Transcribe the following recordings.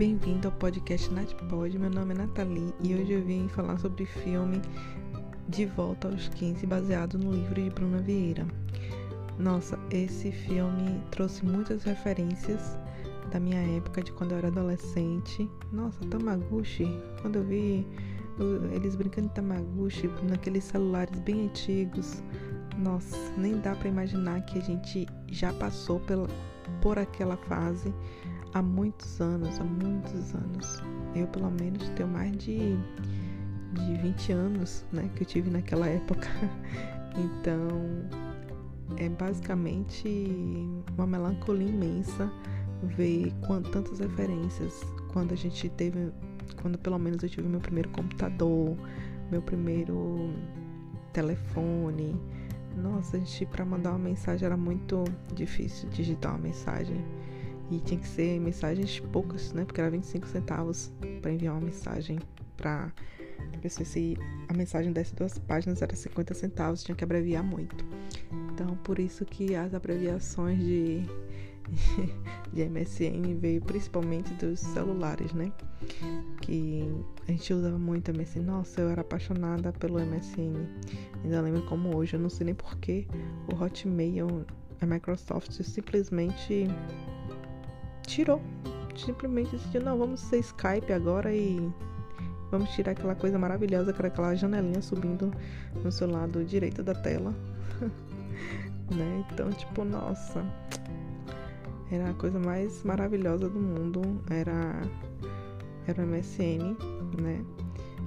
bem-vindo ao podcast NatPod. Meu nome é Nathalie e hoje eu vim falar sobre o filme De Volta aos 15, baseado no livro de Bruna Vieira. Nossa, esse filme trouxe muitas referências da minha época, de quando eu era adolescente. Nossa, Tamaguchi, quando eu vi eles brincando de Tamaguchi naqueles celulares bem antigos. Nossa, nem dá para imaginar que a gente já passou pela, por aquela fase há muitos anos, há muitos anos. Eu, pelo menos, tenho mais de, de 20 anos, né, que eu tive naquela época. Então, é basicamente uma melancolia imensa ver quant, tantas referências quando a gente teve, quando pelo menos eu tive meu primeiro computador, meu primeiro telefone. Nossa, a gente para mandar uma mensagem era muito difícil digitar uma mensagem. E tinha que ser mensagens poucas, né? Porque era 25 centavos para enviar uma mensagem para a pessoa. Se a mensagem desse duas páginas era 50 centavos, tinha que abreviar muito. Então, por isso que as abreviações de, de MSN veio principalmente dos celulares, né? Que a gente usava muito MSN. Nossa, eu era apaixonada pelo MSN. Ainda lembro como hoje, eu não sei nem porquê o Hotmail, a Microsoft simplesmente tirou. Simplesmente decidiu, não, vamos ser Skype agora e vamos tirar aquela coisa maravilhosa que era aquela janelinha subindo no seu lado direito da tela. né? Então, tipo, nossa. Era a coisa mais maravilhosa do mundo. Era era o MSN, né?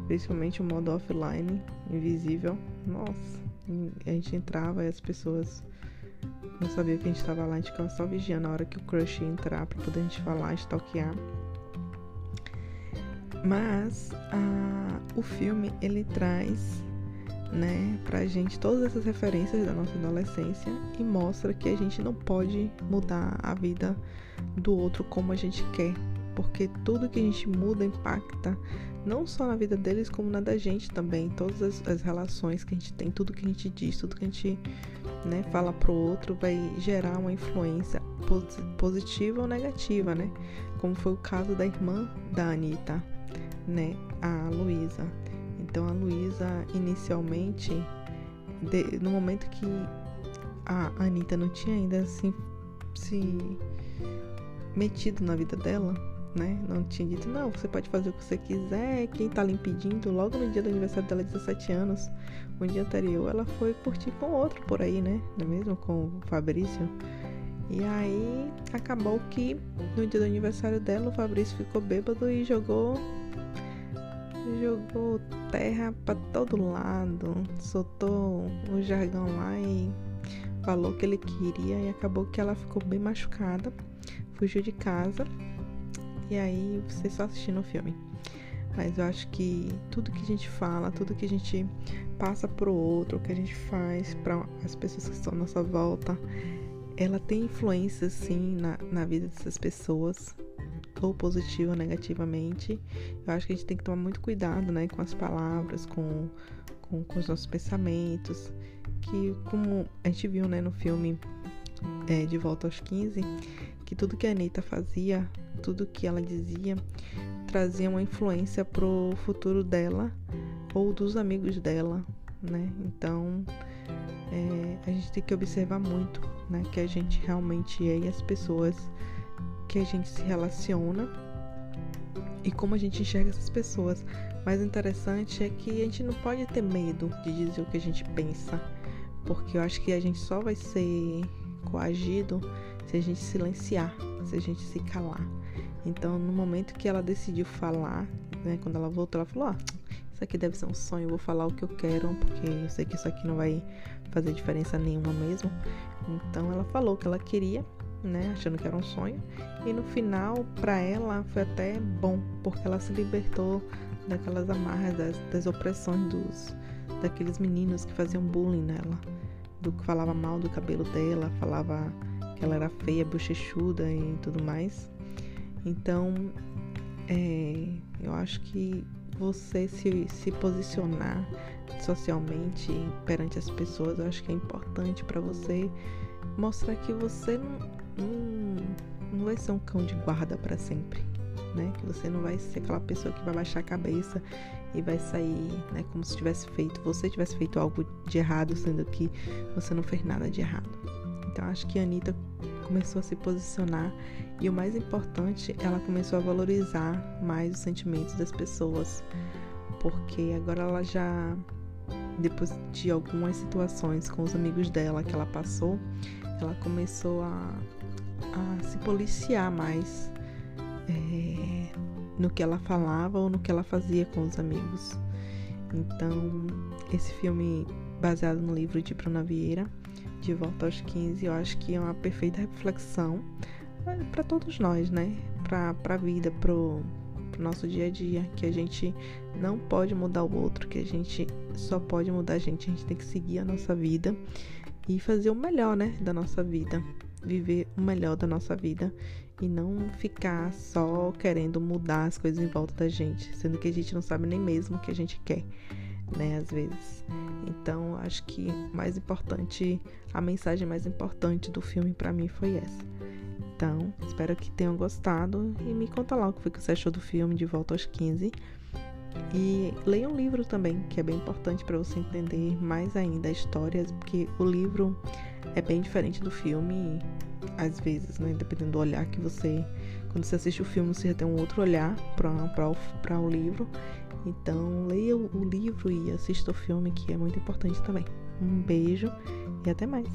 Principalmente o modo offline, invisível. Nossa, a gente entrava e as pessoas não sabia que a gente estava lá, a gente ficava só vigiando a hora que o crush ia entrar para poder a gente falar, stalkear. Mas o filme ele traz né, pra gente todas essas referências da nossa adolescência e mostra que a gente não pode mudar a vida do outro como a gente quer, porque tudo que a gente muda impacta não só na vida deles, como na da gente também. Todas as, as relações que a gente tem, tudo que a gente diz, tudo que a gente né, fala pro outro vai gerar uma influência positiva ou negativa, né? Como foi o caso da irmã da Anitta, né? A Luísa. Então a Luísa inicialmente, de, no momento que a Anitta não tinha ainda se, se metido na vida dela, né? Não tinha dito, não, você pode fazer o que você quiser, quem tá lhe impedindo, logo no dia do aniversário dela, 17 anos, o dia anterior, ela foi curtir com outro por aí, né? Não é mesmo? Com o Fabrício. E aí acabou que no dia do aniversário dela, o Fabrício ficou bêbado e jogou. Jogou terra para todo lado, soltou o jargão lá e falou que ele queria e acabou que ela ficou bem machucada, fugiu de casa e aí você só assistindo o filme. Mas eu acho que tudo que a gente fala, tudo que a gente passa pro outro, que a gente faz para as pessoas que estão à nossa volta, ela tem influência sim na, na vida dessas pessoas, ou positiva ou negativamente. Eu acho que a gente tem que tomar muito cuidado, né, com as palavras, com, com, com os nossos pensamentos, que como a gente viu, né, no filme é, De Volta aos 15, que tudo que a Anitta fazia, tudo que ela dizia, trazia uma influência pro futuro dela ou dos amigos dela, né? Então é, a gente tem que observar muito, né? Que a gente realmente é e as pessoas que a gente se relaciona e como a gente enxerga essas pessoas. Mas o interessante é que a gente não pode ter medo de dizer o que a gente pensa, porque eu acho que a gente só vai ser coagido se a gente silenciar, se a gente se calar. Então, no momento que ela decidiu falar, né, quando ela voltou, ela falou: ah, isso aqui deve ser um sonho, eu vou falar o que eu quero, porque eu sei que isso aqui não vai fazer diferença nenhuma mesmo. Então, ela falou o que ela queria, né, achando que era um sonho, e no final, para ela, foi até bom, porque ela se libertou daquelas amarras, das, das opressões dos daqueles meninos que faziam bullying nela, do que falava mal do cabelo dela, falava que ela era feia, bochechuda e tudo mais. Então, é, eu acho que você se, se posicionar socialmente perante as pessoas, eu acho que é importante para você mostrar que você não, não, não vai ser um cão de guarda para sempre, né? Que você não vai ser aquela pessoa que vai baixar a cabeça e vai sair, né, como se tivesse feito, você tivesse feito algo de errado, sendo que você não fez nada de errado. Então acho que a Anitta começou a se posicionar e o mais importante, ela começou a valorizar mais os sentimentos das pessoas, porque agora ela já depois de algumas situações com os amigos dela que ela passou, ela começou a, a se policiar mais é, no que ela falava ou no que ela fazia com os amigos. Então, esse filme baseado no livro de Bruna Vieira, De Volta aos 15, eu acho que é uma perfeita reflexão é, para todos nós, né? Para a vida, pro, pro nosso dia a dia, que a gente não pode mudar o outro, que a gente só pode mudar a gente, a gente tem que seguir a nossa vida e fazer o melhor, né, da nossa vida, viver o melhor da nossa vida e não ficar só querendo mudar as coisas em volta da gente, sendo que a gente não sabe nem mesmo o que a gente quer, né, às vezes. Então, acho que mais importante, a mensagem mais importante do filme para mim foi essa. Então, espero que tenham gostado e me conta lá o que você achou do filme De Volta aos 15. E leia um livro também, que é bem importante para você entender mais ainda a história, porque o livro é bem diferente do filme, às vezes, né? Dependendo do olhar que você. Quando você assiste o filme, você já tem um outro olhar para o livro. Então, leia o livro e assista o filme, que é muito importante também. Um beijo e até mais!